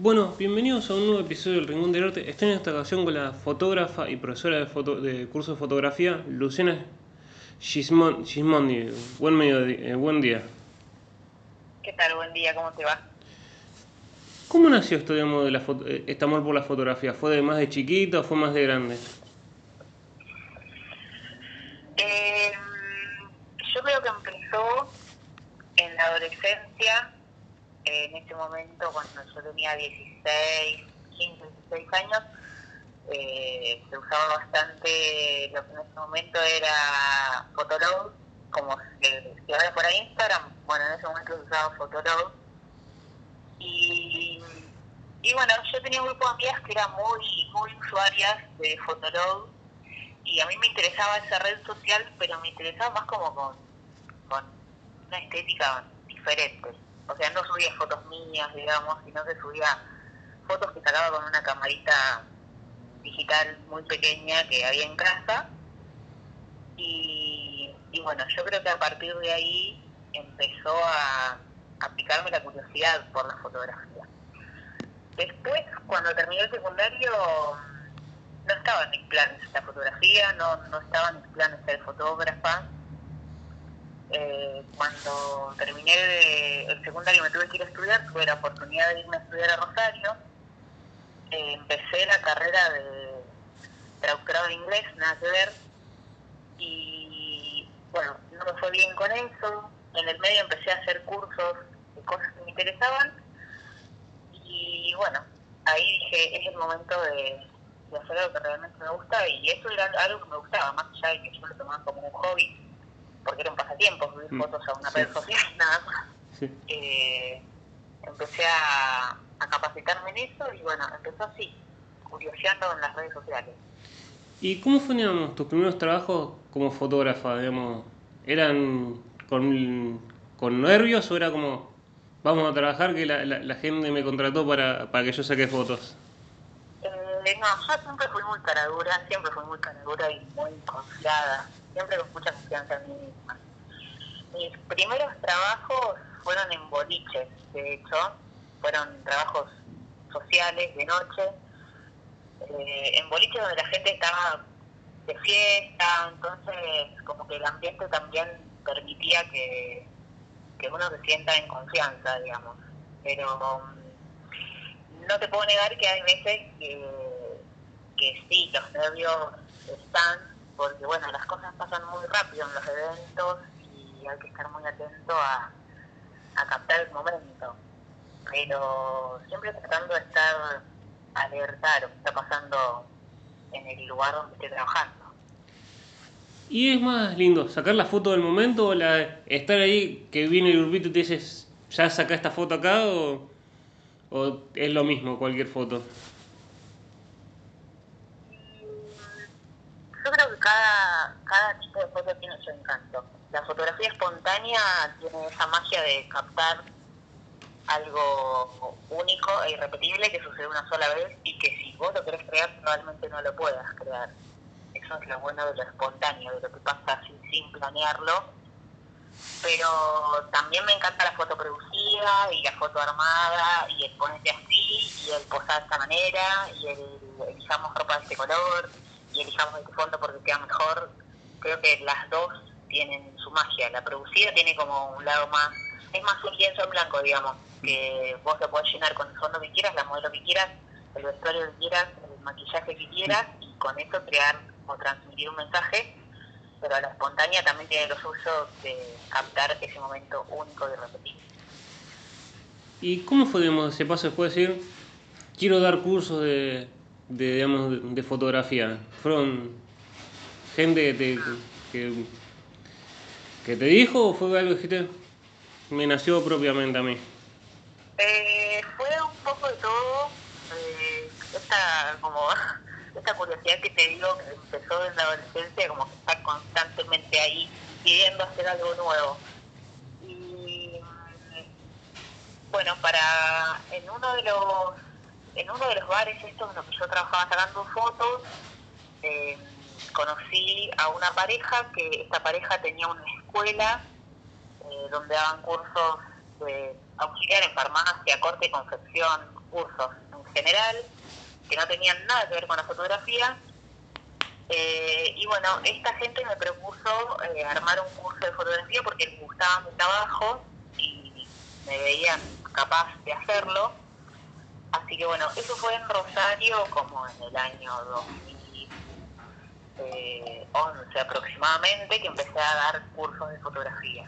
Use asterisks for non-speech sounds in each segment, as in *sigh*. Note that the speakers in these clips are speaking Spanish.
Bueno, bienvenidos a un nuevo episodio del Rincón del Arte. Estoy en esta ocasión con la fotógrafa y profesora de, foto, de curso de fotografía, Luciana Gismon- Gismondi. Buen, mediodía- eh, buen día. ¿Qué tal? Buen día, ¿cómo te va? ¿Cómo nació esto, digamos, de la foto- eh, este amor por la fotografía? ¿Fue de más de chiquito o fue más de grande? Eh, yo creo que empezó en la adolescencia, en ese momento cuando yo tenía 16, 15, 16 años, eh, se usaba bastante lo que en ese momento era Fotolog, como se, se ahora por ahí Instagram, bueno, en ese momento se usaba Fotolog. Y, y bueno, yo tenía un grupo de amigas que eran muy, muy usuarias de Fotolog y a mí me interesaba esa red social, pero me interesaba más como con una estética diferente. O sea, no subía fotos mías, digamos, sino que subía fotos que sacaba con una camarita digital muy pequeña que había en casa. Y, y bueno, yo creo que a partir de ahí empezó a, a picarme la curiosidad por la fotografía. Después, cuando terminé el secundario, no estaba en mis planes la fotografía, no, no estaba en mis planes ser fotógrafa. Eh, cuando terminé el secundario me tuve que ir a estudiar, tuve la oportunidad de irme a estudiar a Rosario. Eh, empecé la carrera de traductorado de inglés, nada que ver. Y bueno, no me fue bien con eso. En el medio empecé a hacer cursos de cosas que me interesaban. Y bueno, ahí dije, es el momento de, de hacer algo que realmente me gusta y eso era algo que me gustaba, más allá de que yo lo tomaba como un hobby, porque era un pasatiempo, subir Mm, fotos a una sí. red social, *laughs* nada más. Sí. Eh, empecé a, a capacitarme en eso y bueno, empezó así, curioseando en las redes sociales. ¿Y cómo fueron tus primeros trabajos como fotógrafa? Digamos? ¿Eran con, con nervios o era como, vamos a trabajar que la, la, la gente me contrató para, para que yo saque fotos? Eh, no, yo siempre fui muy caradura, siempre fui muy caradura y muy confiada, siempre con mucha confianza en mí misma. Mis primeros trabajos fueron en boliches, de hecho, fueron trabajos sociales de noche, eh, en boliches donde la gente estaba de fiesta, entonces como que el ambiente también permitía que, que uno se sienta en confianza, digamos. Pero mm, no te puedo negar que hay veces que, que sí, los nervios están, porque bueno, las cosas pasan muy rápido en los eventos y hay que estar muy atento a, a captar el momento. Pero siempre tratando de estar alerta a lo que está pasando en el lugar donde esté trabajando. ¿Y es más lindo sacar la foto del momento o la, estar ahí que viene el grupito y te dices, ya saca esta foto acá o, o es lo mismo cualquier foto? Yo creo que cada, cada tipo de foto tiene su encanto. La fotografía espontánea tiene esa magia de captar algo único e irrepetible que sucede una sola vez y que si vos lo querés crear probablemente no lo puedas crear. Eso es lo bueno de lo espontáneo, de lo que pasa así sin planearlo. Pero también me encanta la foto producida y la foto armada y el ponerte así y el posar de esta manera y el elijamos ropa de este color y elijamos este fondo porque queda mejor. Creo que las dos tienen su magia. La producida tiene como un lado más, es más un lienzo en blanco, digamos, que vos lo podés llenar con el fondo que quieras, la modelo que quieras, el vestuario que quieras, el maquillaje que quieras y con eso crear o transmitir un mensaje. Pero la espontánea también tiene lo suyo de captar ese momento único y repetible. ¿Y cómo fue, digamos, ese paso después de decir, quiero dar cursos de, de, digamos, de, fotografía? ¿Fueron gente que te, que, te dijo o fue algo que dijiste, me nació propiamente a mí? Eh, fue un poco de todo. Eh, esta, como, *laughs* esta curiosidad que te digo que empezó en la adolescencia, como que está constantemente ahí pidiendo hacer algo nuevo. Y mm, bueno, para en uno de los en uno de los bares estos en los que yo trabajaba sacando fotos, eh, conocí a una pareja que esta pareja tenía una escuela eh, donde daban cursos de auxiliar en farmacia, corte y confección, cursos en general, que no tenían nada que ver con la fotografía. Eh, y bueno, esta gente me propuso armar un curso de fotografía porque les gustaba mi trabajo y me veían capaz de hacerlo. Así que bueno, eso fue en Rosario como en el año 2011 aproximadamente, que empecé a dar cursos de fotografía.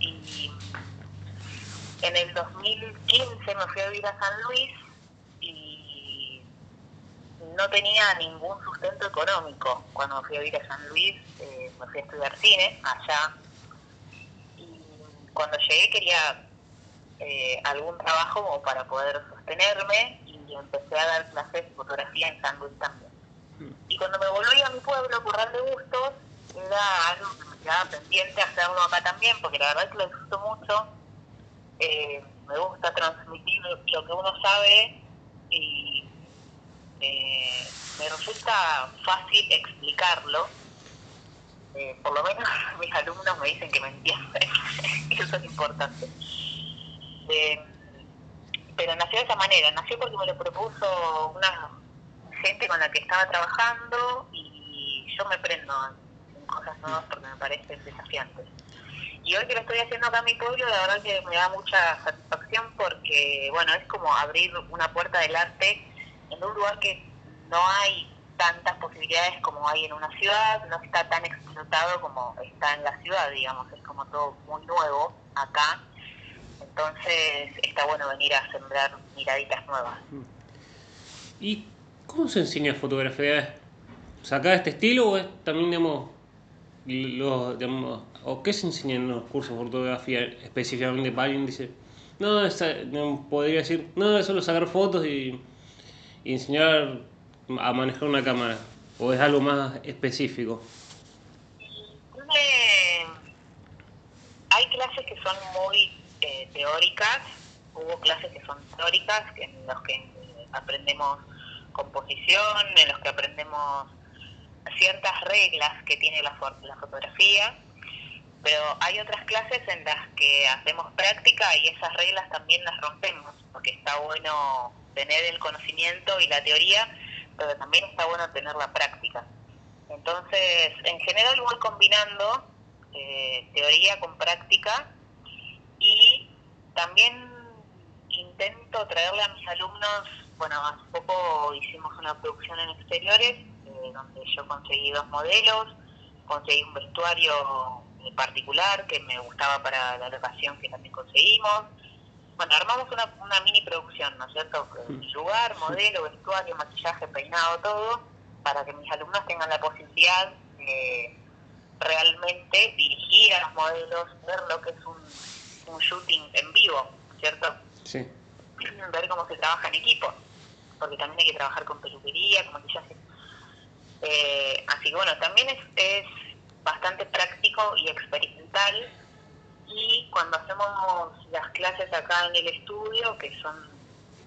Y en el 2015 me fui a vivir a San Luis y no tenía ningún sustento económico. Cuando me fui a vivir a San Luis eh, me fui a estudiar cine allá y cuando llegué quería eh, algún trabajo como para poder sostenerme y empecé a dar clases de fotografía en San Luis también. Mm. Y cuando me volví a mi pueblo, Curral de Bustos, era algo que me quedaba pendiente hacerlo acá también, porque la verdad es que lo disfruto mucho. Eh, me gusta transmitir lo que uno sabe y eh, me resulta fácil explicarlo. por lo menos *laughs* mis alumnos me dicen que me entienden, *laughs* eso es importante. Eh, pero nació de esa manera, nació porque me lo propuso una gente con la que estaba trabajando y yo me prendo en cosas nuevas porque me parecen desafiantes. Y hoy que lo estoy haciendo acá en mi pueblo, la verdad que me da mucha satisfacción porque, bueno, es como abrir una puerta del arte en un lugar que no hay tantas posibilidades como hay en una ciudad, no está tan explotado como está en la ciudad, digamos, es como todo muy nuevo acá entonces está bueno venir a sembrar miraditas nuevas. ¿Y cómo se enseña fotografía? ¿Sacar este estilo o es también, digamos, los, digamos, o qué se enseña en los cursos de fotografía específicamente para alguien dice, no, podría decir, no, es solo sacar fotos y, enseñar a manejar una cámara, o es algo más específico? hay clases que son muy eh, teóricas, hubo clases que son teóricas, en los que aprendemos composición, en los que aprendemos ciertas reglas que tiene la, fotografía, pero hay otras clases en las que hacemos práctica y esas reglas también las rompemos, porque está bueno tener el conocimiento y la teoría, pero también está bueno tener la práctica. Entonces, en general voy combinando eh, teoría con práctica y también intento traerle a mis alumnos, bueno, hace poco hicimos una producción en exteriores, eh, donde yo conseguí dos modelos, conseguí un vestuario particular que me gustaba para la locación que también conseguimos. Bueno, armamos una, una mini producción, ¿no es cierto? Lugar, modelo, vestuario, maquillaje, peinado, todo, para que mis alumnos tengan la posibilidad de realmente dirigir a los modelos, ver lo que es un un shooting en vivo, ¿cierto? Sí. Ver cómo se trabaja en equipo, porque también hay que trabajar con peluquería, con maquillaje. Eh, así que bueno, también es, es bastante práctico y experimental. Y cuando hacemos las clases acá en el estudio, que son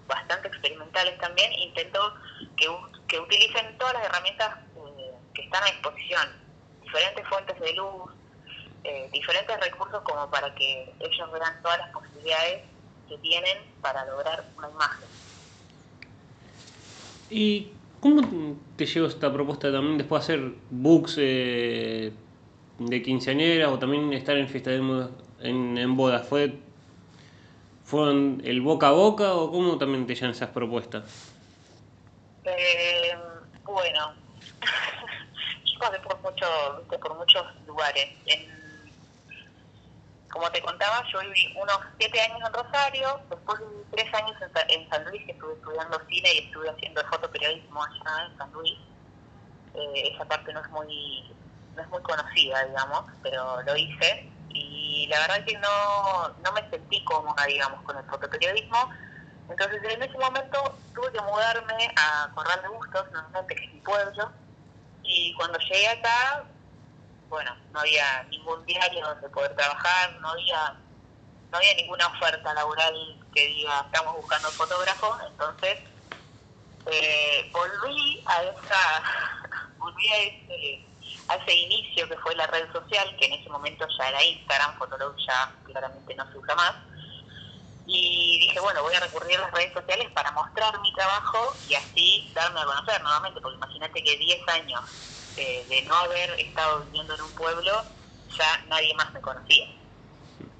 bastante experimentales también, intento que, que utilicen todas las herramientas eh, que están a disposición, diferentes fuentes de luz, eh, diferentes recursos como para que ellos vean todas las posibilidades que tienen para lograr una imagen. ¿Y cómo te llegó esta propuesta también después de hacer books eh, de quinceañera o también estar en fiesta de en, en bodas? ¿Fue, ¿Fueron el boca a boca o cómo también te llegan esas propuestas? Eh, bueno, *laughs* yo pasé por, mucho, por muchos lugares. En como te contaba, yo viví unos siete años en Rosario, después viví tres años en, San Luis, que estuve estudiando cine y estuve haciendo fotoperiodismo allá en San Luis. Eh, esa parte no es muy no es muy conocida, digamos, pero lo hice y la verdad es que no, no me sentí cómoda, digamos, con el fotoperiodismo. Entonces en ese momento tuve que mudarme a Corral de Bustos, normalmente que es mi pueblo, y cuando llegué acá había ningún diario donde poder trabajar, no había no había ninguna oferta laboral que diga estamos buscando fotógrafos, entonces eh, volví a esa *laughs* volví a ese, a ese inicio que fue la red social, que en ese momento ya era Instagram, Fotolog ya claramente no se usa más, Y dije, bueno, voy a recurrir a las redes sociales para mostrar mi trabajo y así darme a conocer nuevamente, porque imagínate que 10 años de no haber estado viviendo en un pueblo, ya nadie más me conocía.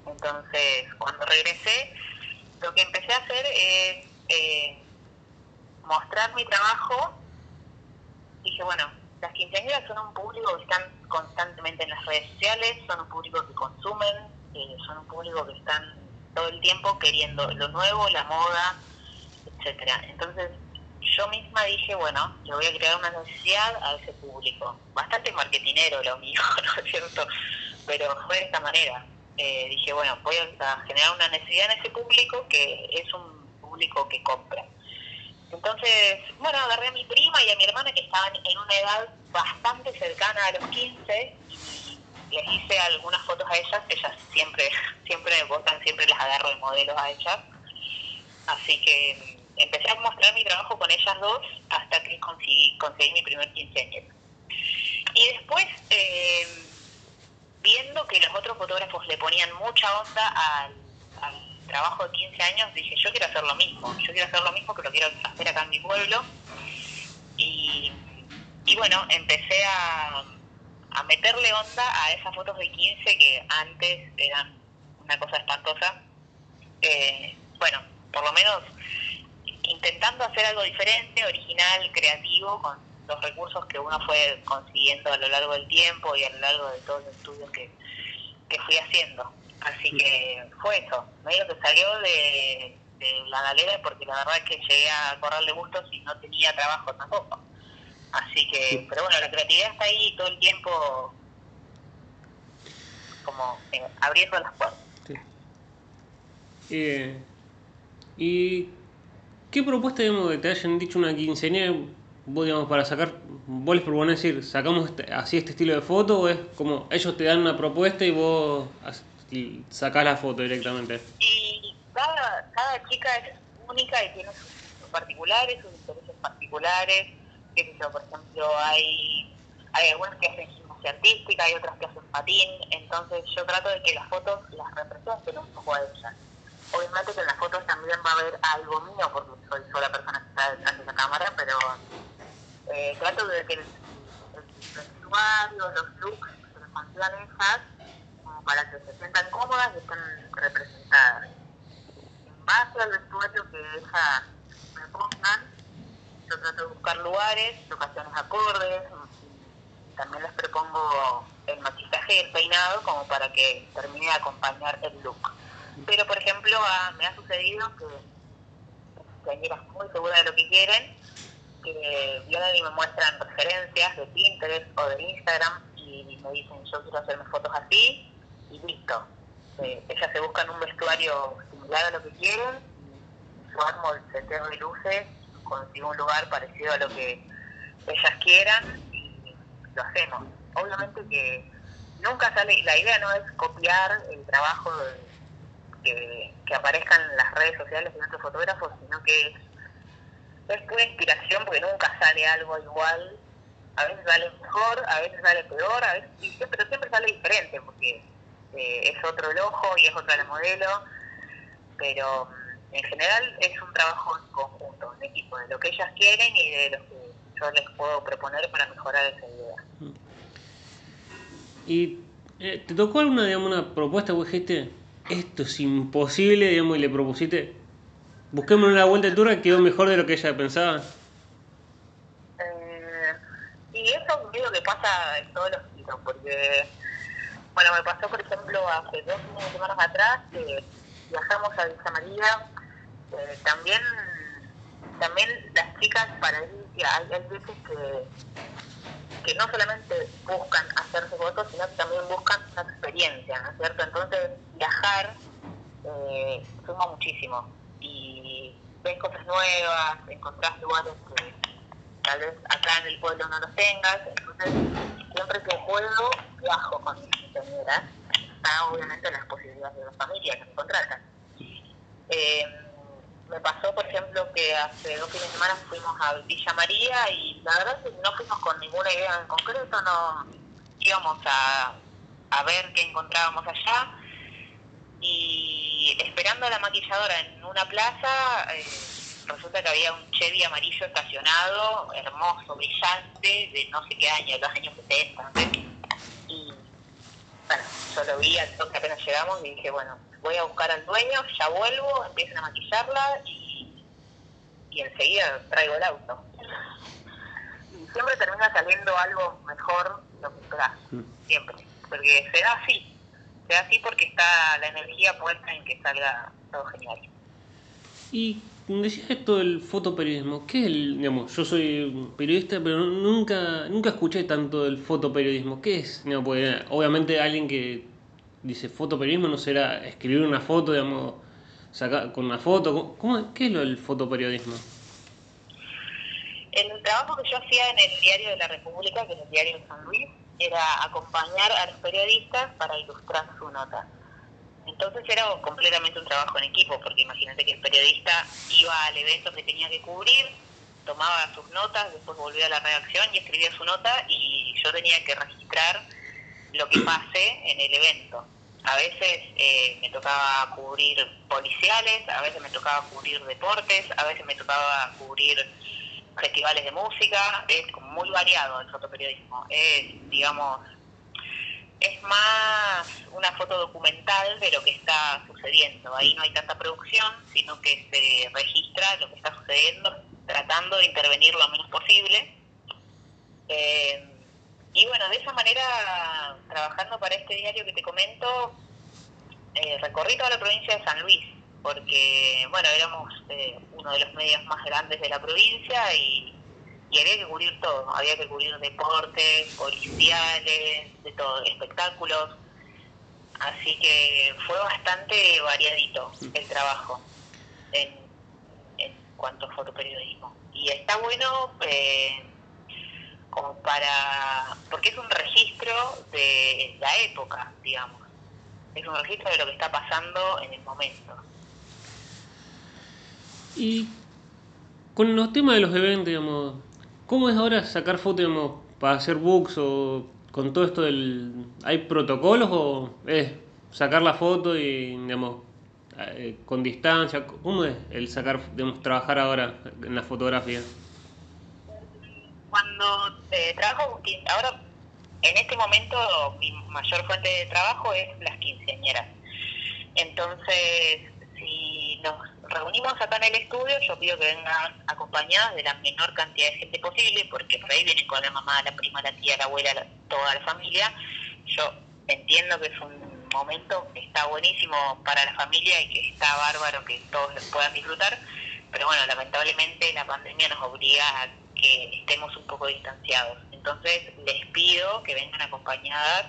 Entonces, cuando regresé, lo que empecé a hacer es eh, mostrar mi trabajo. Dije, bueno, las quinceañeras son un público que están constantemente en las redes sociales, son un público que consumen, eh, son un público que están todo el tiempo queriendo lo nuevo, la moda, etcétera. Entonces, yo misma dije, bueno, yo voy a crear una necesidad a ese público. Bastante marketinero lo mío, *laughs* ¿no es cierto? Pero fue de esta manera. Eh, dije, bueno, voy a generar una necesidad en ese público que es un público que compra. Entonces, bueno, agarré a mi prima y a mi hermana que estaban en una edad bastante cercana a los 15 y les hice algunas fotos a ellas. Ellas siempre, *laughs* siempre me votan, siempre las agarro de modelos a ellas. Así que empecé a mostrar mi trabajo con ellas dos hasta que conseguí, mi primer quinceañero. Y después, eh, viendo que los otros fotógrafos le ponían mucha onda al, trabajo de 15 años, dije, yo quiero hacer lo mismo, yo quiero hacer lo mismo que lo quiero hacer acá en mi pueblo. Y, bueno, empecé a, a meterle onda a esas fotos de 15 que antes eran una cosa espantosa. Eh, bueno, por lo menos intentando hacer algo diferente, original, creativo, con los recursos que uno fue consiguiendo a lo largo del tiempo y a lo largo de todos los estudios que, fui haciendo. Así que fue eso, medio que salió de, la galera porque la verdad es que llegué a correrle gustos y no tenía trabajo tampoco. Así que, pero bueno, la creatividad está ahí todo el tiempo como eh, abriendo las puertas. Eh, y ¿Qué propuesta, digamos, que te hayan dicho una quinceañera, vos, digamos, para sacar, vos les proponés decir, sacamos este, así este estilo de foto, o es como ellos te dan una propuesta y vos sacás la foto directamente? Y cada, cada chica es única y tiene sus, particulares, sus intereses particulares, qué sé yo, por ejemplo, hay, hay algunas que hacen gimnasia artística, hay otras que hacen patín, entonces yo trato de que las fotos las representen un poco a ellas Obviamente que en las fotos también va a haber algo mío, porque soy sola persona que está detrás de la cámara, pero eh, trato de que el, vestuario, los looks se les consigan esas, como para que se sientan cómodas y estén representadas. En base al vestuario que ellas me pongan, yo trato de buscar lugares, locaciones acordes, también les propongo el maquillaje el peinado como para que termine de acompañar el look. Pero, por ejemplo, me ha sucedido que señoras muy seguras de lo que quieren, que vienen y me muestran referencias de Pinterest o de Instagram y me dicen yo quiero hacerme fotos así y listo. Eh, ellas se buscan un vestuario similar a lo que quieren y yo armo el seteo de luces, consigo un lugar parecido a lo que ellas quieran y lo hacemos. Obviamente que nunca sale, la idea no es copiar el trabajo de que, aparezcan las redes sociales de otros fotógrafos, sino que es, pura inspiración porque nunca sale algo igual. A veces sale mejor, a veces sale peor, a veces, pero siempre sale diferente porque eh, es otro el ojo y es otra la modelo. Pero mm, en general es un trabajo en conjunto, en equipo, de lo que ellas quieren y de lo que yo les puedo proponer para mejorar esa idea. ¿Y eh, te tocó alguna, digamos, una propuesta, vos dijiste, esto es imposible, digamos, y le propusiste, busquemos una vuelta de turra, quedó mejor de lo que ella pensaba. Eh, y eso es lo que pasa en todos los sitios, porque, bueno, me pasó, por ejemplo, hace dos semanas atrás, que viajamos a Villa María, eh, también, también las chicas para ir, hay, hay veces que que no solamente buscan hacerse fotos, sino que también buscan una experiencia, ¿no es cierto? Entonces, eh, suma muchísimo. Y ves cosas nuevas, encontrás lugares que tal vez acá en el pueblo no los tengas, entonces siempre que puedo viajo con mis compañeras, está obviamente las posibilidades de las familias que me contratan. Eh, me pasó, por ejemplo, que hace dos fines de semana fuimos a Villa María y la verdad es que no fuimos con ninguna idea en concreto, no íbamos a ver qué encontrábamos allá. Y y esperando a la maquilladora en una plaza, eh, resulta que había un Chevy amarillo estacionado, hermoso, brillante, de no sé qué año, de los años 70. Y bueno, yo lo vi al toque apenas llegamos y dije, bueno, voy a buscar al dueño, ya vuelvo, empiezan a maquillarla y, y enseguida traigo el auto. Y siempre termina saliendo algo mejor lo que esperás, siempre. Porque se da así, se da así porque está la energía puesta en que salga todo genial. Y decías esto del fotoperiodismo, ¿qué es el, digamos, yo soy periodista, pero nunca, nunca escuché tanto del fotoperiodismo, ¿qué es? Digamos, porque obviamente alguien que dice fotoperiodismo no será escribir una foto, digamos, sacar con una foto, ¿cómo, ¿qué es lo del fotoperiodismo? El trabajo que yo hacía en el diario de la República, que es el diario de San Luis, era acompañar a los periodistas para ilustrar su nota. Entonces era completamente un trabajo en equipo, porque imagínate que el periodista iba al evento que tenía que cubrir, tomaba sus notas, después volvía a la redacción y escribía su nota y yo tenía que registrar lo que pase en el evento. A veces eh, me tocaba cubrir policiales, a veces me tocaba cubrir deportes, a veces me tocaba cubrir festivales de música, es muy variado el fotoperiodismo. Es, digamos, es más una foto documental de lo que está sucediendo. Ahí no hay tanta producción, sino que se registra lo que está sucediendo, tratando de intervenir lo menos posible. Eh, y bueno, de esa manera, trabajando para este diario que te comento, eh, recorrí toda la provincia de San Luis, porque, bueno, éramos eh, uno de los medios más grandes de la provincia y había que cubrir todo, había que cubrir deportes, policiales, de todo, espectáculos. Así que fue bastante variadito el trabajo en, en cuanto a fotoperiodismo. Y está bueno eh, como para, porque es un registro de la época, digamos. Es un registro de lo que está pasando en el momento. Y con los temas de los eventos, digamos, ¿Cómo es ahora sacar fotos para hacer books o con todo esto del... ¿Hay protocolos o es sacar la foto y, digamos, eh, con distancia? ¿Cómo es el sacar, trabajar ahora en la fotografía? Cuando eh, trabajo, ahora en este momento mi mayor fuente de trabajo es las quinceañeras. Entonces, si nos reunimos acá en el estudio, yo pido que vengan acompañadas de la menor cantidad de gente posible, porque por ahí vienen con la mamá, la prima, la tía, la abuela, toda la familia. Yo entiendo que es un momento que está buenísimo para la familia y que está bárbaro que todos puedan disfrutar, pero bueno, lamentablemente la pandemia nos obliga a que estemos un poco distanciados. Entonces les pido que vengan acompañadas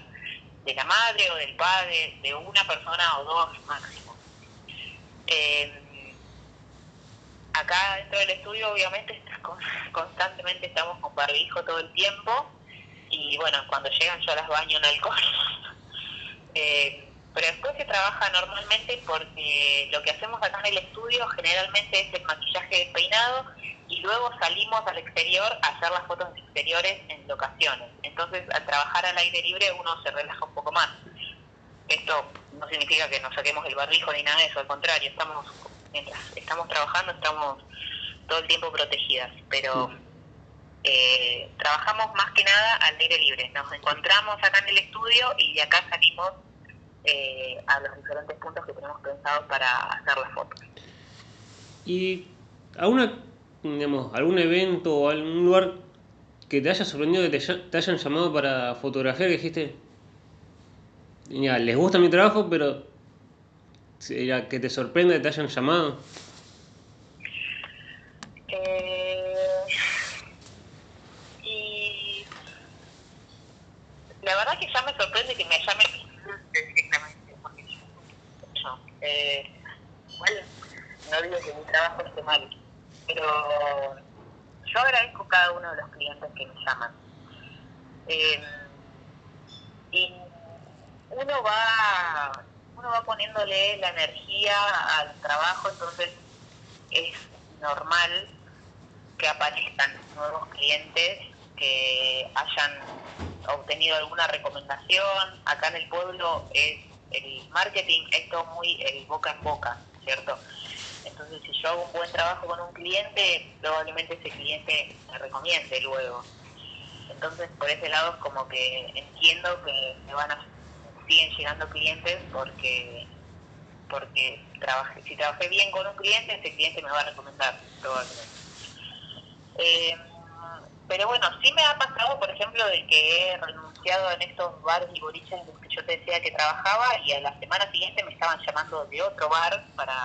de la madre o del padre, de una persona o dos máximo. Eh, acá dentro del estudio obviamente constantemente estamos con barbijo todo el tiempo y bueno, cuando llegan yo las baño en alcohol. *laughs* eh, pero después se trabaja normalmente porque lo que hacemos acá en el estudio generalmente es el maquillaje despeinado y luego salimos al exterior a hacer las fotos exteriores en locaciones. Entonces al trabajar al aire libre uno se relaja un poco más. Esto no significa que nos saquemos el barbijo ni nada de eso, al contrario, estamos mientras estamos trabajando estamos todo el tiempo protegidas, pero eh, trabajamos más que nada al aire libre. Nos encontramos acá en el estudio y de acá salimos eh, a los diferentes puntos que tenemos pensados para hacer las fotos. ¿Y alguna, digamos, algún evento o algún lugar que te haya sorprendido que te, hayan llamado para fotografiar que dijiste, ya, les gusta mi trabajo, pero que te sorprende que te hayan llamado. Eh, y la verdad que ya me sorprende que me llamen directamente, porque yo, eh, igual no digo que mi trabajo esté mal, pero yo agradezco cada uno de los clientes que me llaman. Eh, y uno va uno va poniéndole la energía al trabajo, entonces es normal que aparezcan nuevos clientes que hayan obtenido alguna recomendación. Acá en el pueblo es el marketing es todo muy el boca en boca, ¿cierto? Entonces, si yo hago un buen trabajo con un cliente, probablemente ese cliente me recomiende luego. Entonces, por ese lado, como que entiendo que me van a siguen llegando clientes porque porque trabajé, si trabajé bien con un cliente, ese cliente me va a recomendar probablemente. Eh, pero bueno, sí me ha pasado, por ejemplo, de que he renunciado en estos bares y boliches en los que yo te decía que trabajaba y a la semana siguiente me estaban llamando de otro bar para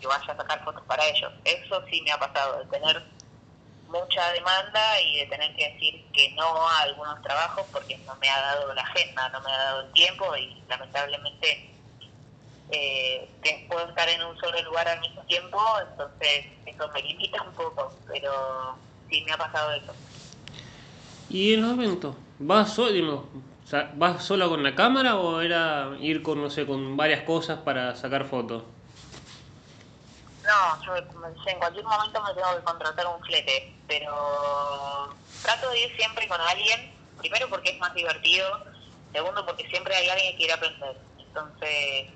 que vaya a sacar fotos para ellos. Eso sí me ha pasado, de tener mucha demanda y de tener que decir que no a algunos trabajos porque no me ha dado la agenda, no me ha dado el tiempo y lamentablemente eh, puedo estar en un solo lugar al mismo tiempo, entonces eso me limita un poco, pero sí me ha pasado eso. ¿Y en los eventos? ¿Vas, solo, ¿Vas sola con la cámara o era ir con, no sé, con varias cosas para sacar fotos? No, yo en cualquier momento me tengo que contratar un flete, pero trato de ir siempre con alguien, primero porque es más divertido, segundo porque siempre hay alguien que quiere aprender, entonces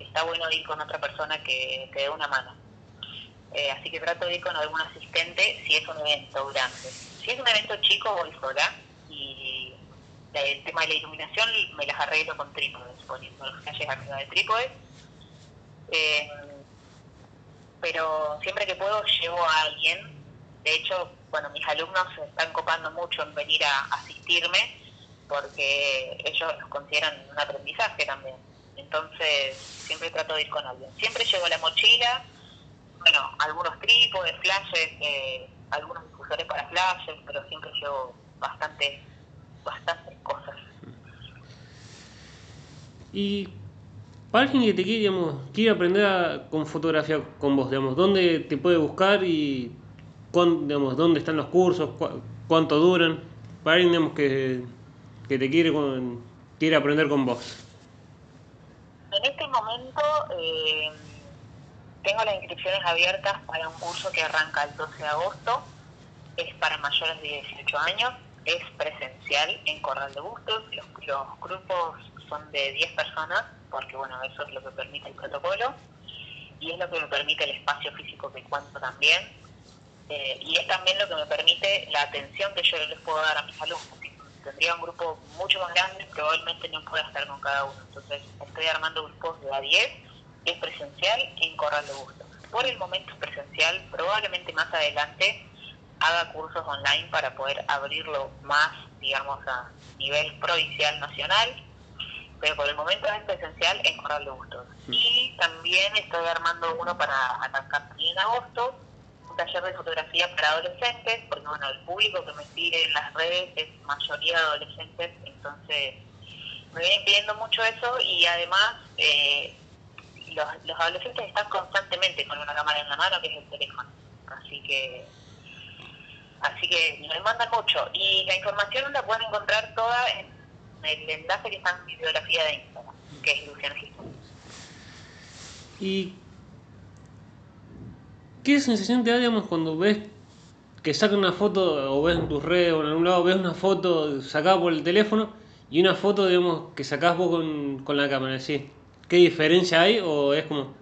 está bueno ir con otra persona que te dé una mano. Eh, así que trato de ir con algún asistente si es un evento grande. Si es un evento chico, voy sola y el tema de la iluminación me las arreglo con trípodes, poniendo los calles arriba de trípodes. Eh, pero siempre que puedo llevo a alguien. De hecho, bueno, mis alumnos se están copando mucho en venir a asistirme porque ellos consideran un aprendizaje también. Entonces, siempre trato de ir con alguien. Siempre llevo la mochila, bueno, algunos trípodes, flashes, eh, algunos difusores para flashes, pero siempre llevo bastante, bastantes cosas. Y para alguien que te quiere, quiere aprender con fotografía con vos, digamos, ¿dónde te puede buscar y digamos, dónde están los cursos, cuánto duran? Para alguien digamos, que, que te quiere, quiere aprender con vos. En este momento eh, tengo las inscripciones abiertas para un curso que arranca el 12 de agosto, es para mayores de 18 años, es presencial en Corral de Bustos, los, los grupos son de 10 personas porque bueno, eso es lo que permite el protocolo y es lo que me permite el espacio físico que cuento también eh, y es también lo que me permite la atención que yo les puedo dar a mis alumnos. Si tendría un grupo mucho más grande, probablemente no pueda estar con cada uno. Entonces estoy armando grupos de a 10, es presencial en Corral de Gusto. Por el momento es presencial, probablemente más adelante haga cursos online para poder abrirlo más, digamos, a nivel provincial, nacional pero por el momento es presencial en Corral de Bustos. Mm. Y también estoy armando uno para arrancar en agosto, un taller de fotografía para adolescentes, porque bueno, el público que me sigue en las redes es mayoría adolescentes, entonces me vienen pidiendo mucho eso y además eh, los, los adolescentes están constantemente con una cámara en la mano que es el teléfono, así que así que me mandan mucho y la información la pueden encontrar toda en el enlace que está en mi biografía de Instagram, que es Luciana ¿Y qué sensación te da, digamos, cuando ves que sacan una foto o ves en tus redes o en algún lado ves una foto sacada por el teléfono y una foto, digamos, que sacás vos con, con la cámara? ¿sí? ¿Qué diferencia hay o es como,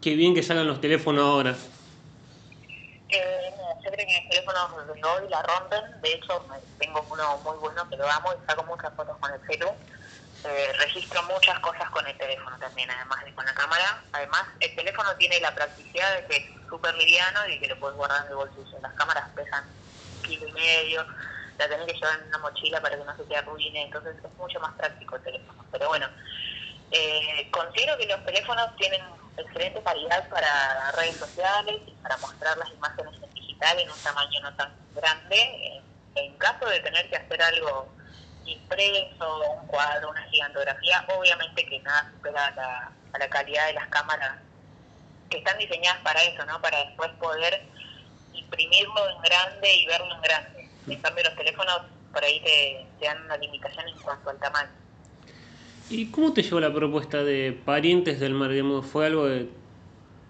qué bien que sacan los teléfonos ahora? Mis teléfonos de hoy la rompen. De hecho, tengo uno muy bueno que lo amo y saco muchas fotos con el celu. Eh, registro muchas cosas con el teléfono también, además de con la cámara. Además, el teléfono tiene la practicidad de que es súper liviano y que lo puedes guardar en el bolsillo. Las cámaras pesan kilo y medio, la tenés que llevar en una mochila para que no se te arruine, entonces es mucho más práctico el teléfono. Pero bueno, eh, considero que los teléfonos tienen excelente calidad para redes sociales y para mostrar las imágenes en en un tamaño no tan grande. En, caso de tener que hacer algo impreso, un cuadro, una gigantografía, obviamente que nada supera la, a la calidad de las cámaras que están diseñadas para eso, ¿no? Para después poder imprimirlo en grande y verlo en grande. En cambio, los teléfonos por ahí te, dan una limitación en cuanto al tamaño. ¿Y cómo te llegó la propuesta de Parientes del Mar? ¿Fue algo que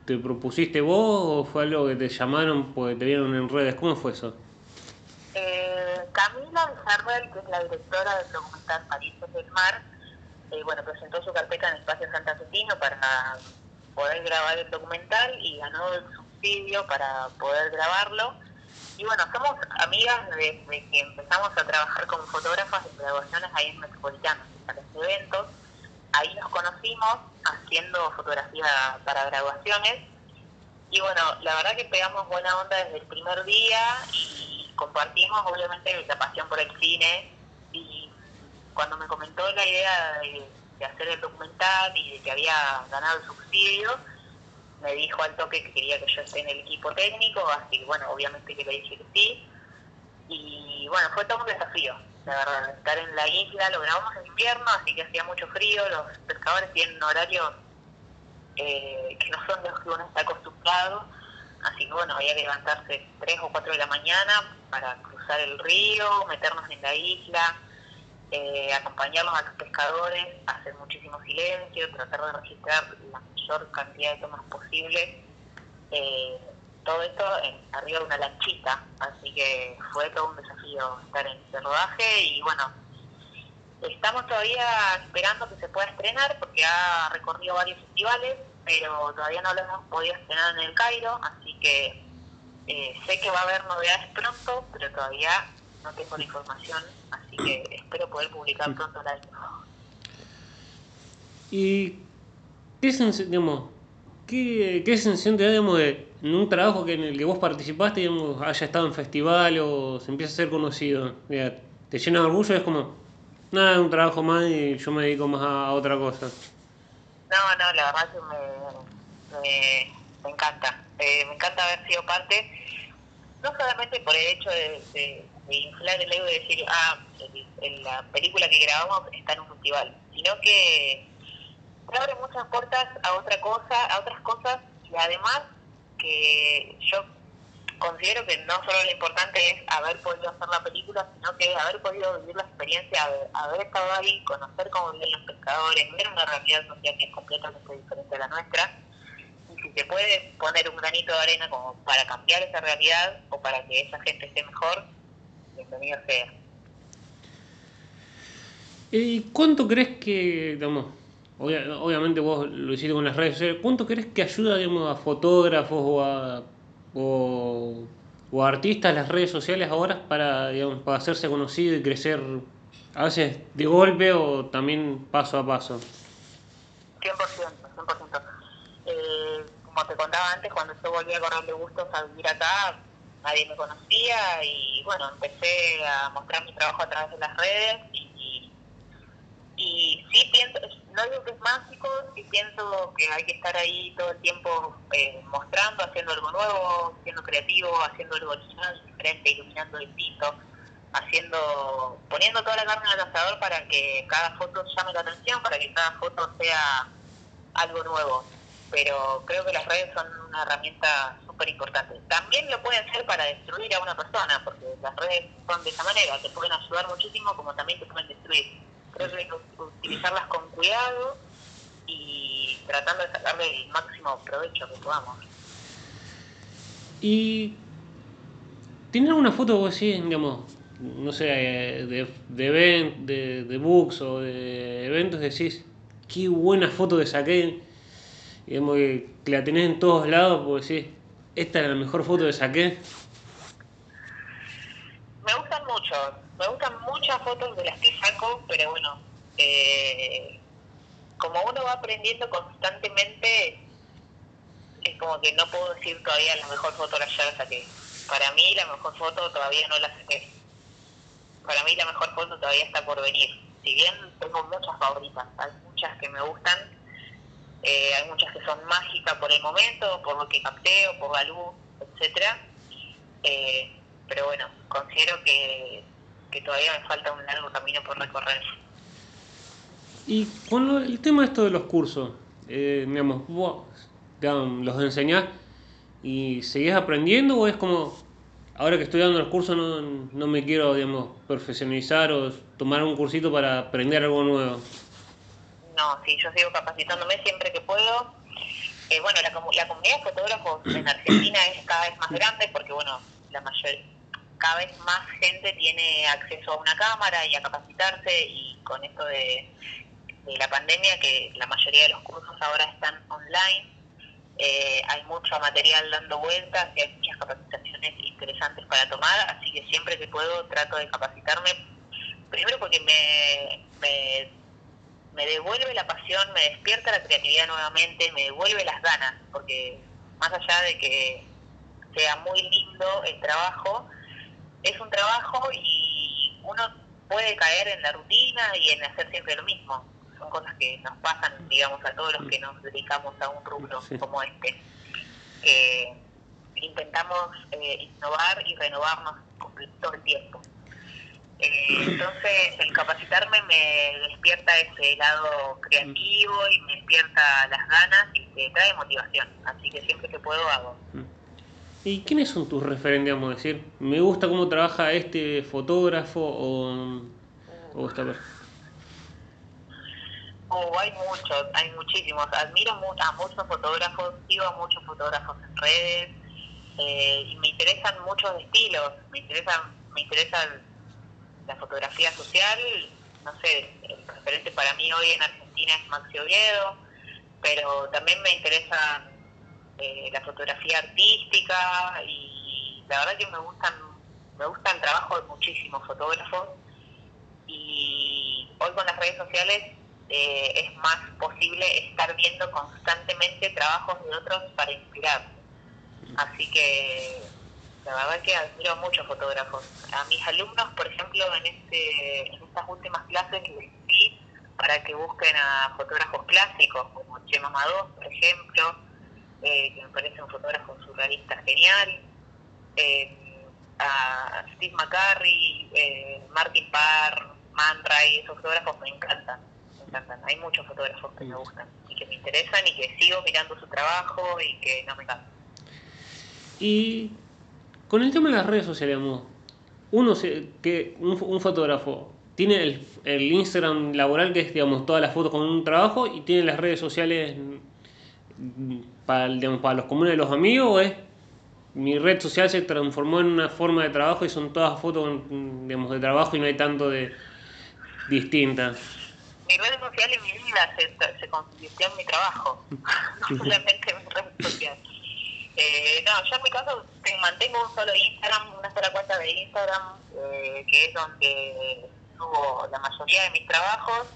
te propusiste vos o fue algo que te llamaron porque te vieron en redes? ¿Cómo fue eso? Eh, Camila Villarreal, que es la directora del documental Parientes del Mar, eh, bueno, presentó su carpeta en el Espacio Santa Cetino para poder grabar el documental y ganó el subsidio para poder grabarlo. Y bueno, somos amigas desde que empezamos a trabajar como fotógrafas en grabaciones ahí en Metropolitano, en los eventos. Ahí nos conocimos haciendo fotografía para graduaciones. Y bueno, la verdad que pegamos buena onda desde el primer día y compartimos obviamente la pasión por el cine. Y cuando me comentó la idea de, hacer el documental y de que había ganado el subsidio, me dijo al toque que quería que yo esté en el equipo técnico, así que bueno, obviamente que le dije que sí. Y bueno, fue todo un desafío, la verdad, estar en la isla, lo grabamos en invierno, así que hacía mucho frío, los pescadores tienen horarios eh, que no son los que uno está acostumbrado, así que bueno, había que levantarse 3 o 4 de la mañana para cruzar el río, meternos en la isla, eh, acompañarlos a los pescadores, hacer muchísimo silencio, tratar de registrar la mayor cantidad de tomas posible. Eh, todo esto en, arriba de una lanchita, así que fue todo un desafío estar en ese rodaje y bueno, estamos todavía esperando que se pueda estrenar porque ha recorrido varios festivales, pero todavía no lo hemos podido estrenar en el Cairo, así que eh, sé que va a haber novedades pronto, pero todavía no tengo la información, así que espero poder publicar pronto la ¿Y qué, digamos, qué, qué sensación te da de en un trabajo que en el que vos participaste digamos, haya estado en festival o se empieza a ser conocido? ¿Te llena de orgullo? Es como, nada, es un trabajo más y yo me dedico más a, otra cosa. No, no, la verdad que me, me, encanta. Eh, me encanta haber sido parte, no solamente por el hecho de inflar el ego y decir, ah, la película que grabamos está en un festival, sino que abre muchas puertas a otra cosa, a otras cosas y además que yo considero que no solo lo importante es haber podido hacer la película, sino que haber podido vivir la experiencia, haber, estado ahí, conocer cómo viven los pescadores, ver una realidad social que es completamente diferente a la nuestra, y si se puede poner un granito de arena como para cambiar esa realidad o para que esa gente esté mejor, bienvenido sea. ¿Y cuánto crees que, digamos, obviamente vos lo hiciste con las redes sociales, cuánto crees que ayuda, digamos, a fotógrafos o a, o, artistas las redes sociales ahora para, digamos, para hacerse conocido y crecer a veces de golpe o también paso a paso? 100%, 100%. Eh, como te contaba antes, cuando yo volví a correr de gustos a vivir acá, nadie me conocía y bueno, empecé a mostrar mi trabajo a través de las redes y, y, sí pienso, no digo que es mágico, sí pienso que hay que estar ahí todo el tiempo eh, mostrando, haciendo algo nuevo, siendo creativo, haciendo algo original, diferente, iluminando distinto, haciendo, poniendo toda la carne al asador para que cada foto llame la atención, para que cada foto sea algo nuevo pero creo que las redes son una herramienta súper importante. También lo pueden ser para destruir a una persona, porque las redes son de esa manera, te pueden ayudar muchísimo como también te pueden destruir. Utilizarlas con cuidado y tratando de sacarle el máximo provecho que podamos. ¿Y tiene alguna foto vos así, digamos, no sé, de, de, de, de books o de eventos, decís, qué buena foto que saqué? digamos que, la tenés en todos lados, porque sí, esta es la mejor foto que saqué. Me gustan mucho, me gustan muchas fotos de las que saco, pero bueno, eh, como uno va aprendiendo constantemente, es como que no puedo decir todavía la mejor foto la ya la saqué. Para mí la mejor foto todavía no la saqué. Para mí la mejor foto todavía está por venir. Si bien tengo muchas favoritas, hay muchas que me gustan, eh, hay muchas que son mágicas por el momento, por lo que capteo, por la luz, etcétera. Eh, pero bueno, considero que, todavía me falta un largo camino por recorrer. Y con el tema esto de los cursos, eh, digamos, vos los enseñás y seguís aprendiendo o es como, ahora que estoy dando los cursos no, no me quiero, digamos, profesionalizar o tomar un cursito para aprender algo nuevo? no, sí, yo sigo capacitándome siempre que puedo. Eh, bueno, la, la comunidad de fotógrafos en Argentina es cada vez más grande porque, bueno, la mayor, cada vez más gente tiene acceso a una cámara y a capacitarse y con esto de, la pandemia, que la mayoría de los cursos ahora están online. Eh, hay mucho material dando vueltas y hay muchas capacitaciones interesantes para tomar, así que siempre que puedo trato de capacitarme, primero porque me, me, me devuelve la pasión, me despierta la creatividad nuevamente, me devuelve las ganas, porque más allá de que sea muy lindo el trabajo, es un trabajo y uno puede caer en la rutina y en hacer siempre lo mismo. Son cosas que nos pasan, digamos, a todos los que nos dedicamos a un rubro como este, que intentamos eh, innovar y renovarnos todo el tiempo. Eh, entonces, el capacitarme me despierta ese lado creativo y me despierta las ganas y te trae motivación. Así que siempre que puedo hago. ¿Y quiénes son tus referentes, vamos a decir? ¿Me gusta cómo trabaja este fotógrafo o, o esta persona? Oh, hay muchos, hay muchísimos. Admiro a muchos fotógrafos, sigo a muchos fotógrafos en redes eh, y me interesan muchos estilos. Me interesa, me interesa la fotografía social. No sé, el referente para mí hoy en Argentina es Maxi Oviedo, pero también me interesa eh, la fotografía artística y la verdad que me gustan me gusta el trabajo de muchísimos fotógrafos y hoy con las redes sociales eh, es más posible estar viendo constantemente trabajos de otros para inspirar. Así que la verdad que admiro a muchos fotógrafos. A mis alumnos, por ejemplo, en, este, en estas últimas clases les di para que busquen a fotógrafos clásicos como Chema Madó, por ejemplo, eh, que me parece un fotógrafo surrealista genial, eh, a Steve McCurry, eh, Martin Parr, Man Ray, esos fotógrafos me encantan, me encantan. Hay muchos fotógrafos que me gustan y que me interesan y que sigo mirando su trabajo y que no me cansan. Y con el tema de las redes sociales, uno que un, fotógrafo tiene el, el, Instagram laboral que es digamos todas las fotos con un trabajo y tiene las redes sociales para, los comunes de los amigos es mi red social se transformó en una forma de trabajo y son todas fotos digamos, de trabajo y no hay tanto de distintas. Mi red social y mi vida se, se convirtió en mi trabajo, *laughs* solamente mi red social. Eh, no, yo en mi caso mantengo un solo Instagram, una sola cuenta de Instagram, eh, que es donde subo la mayoría de mis trabajos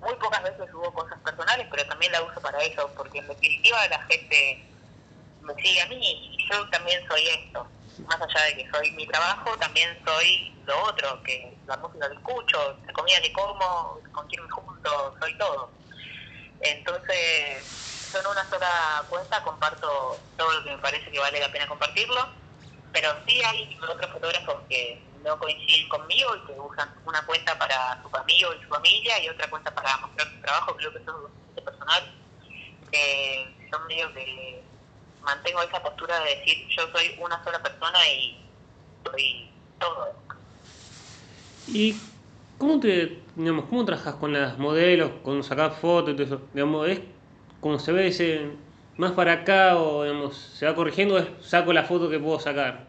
muy pocas veces hubo cosas personales, pero también la uso para eso, porque en definitiva la gente me sigue a mí y yo también soy esto. Más allá de que soy mi trabajo, también soy lo otro, que la música que escucho, la comida que como, con quién me junto, soy todo. Entonces, yo en una sola cuenta comparto todo lo que me parece que vale la pena compartirlo, pero sí hay otros fotógrafos que no coinciden conmigo y que usan una cuenta para su amigo y su familia y otra cuenta para mostrar su trabajo, creo que eso es personal. Eh, son medio que mantengo esa postura de decir yo soy una sola persona y soy todo. ¿Y cómo te, digamos, cómo trabajas con las modelos, con sacar fotos y todo eso? Digamos, es como se ve ese más para acá o digamos, se va corrigiendo, es saco la foto que puedo sacar.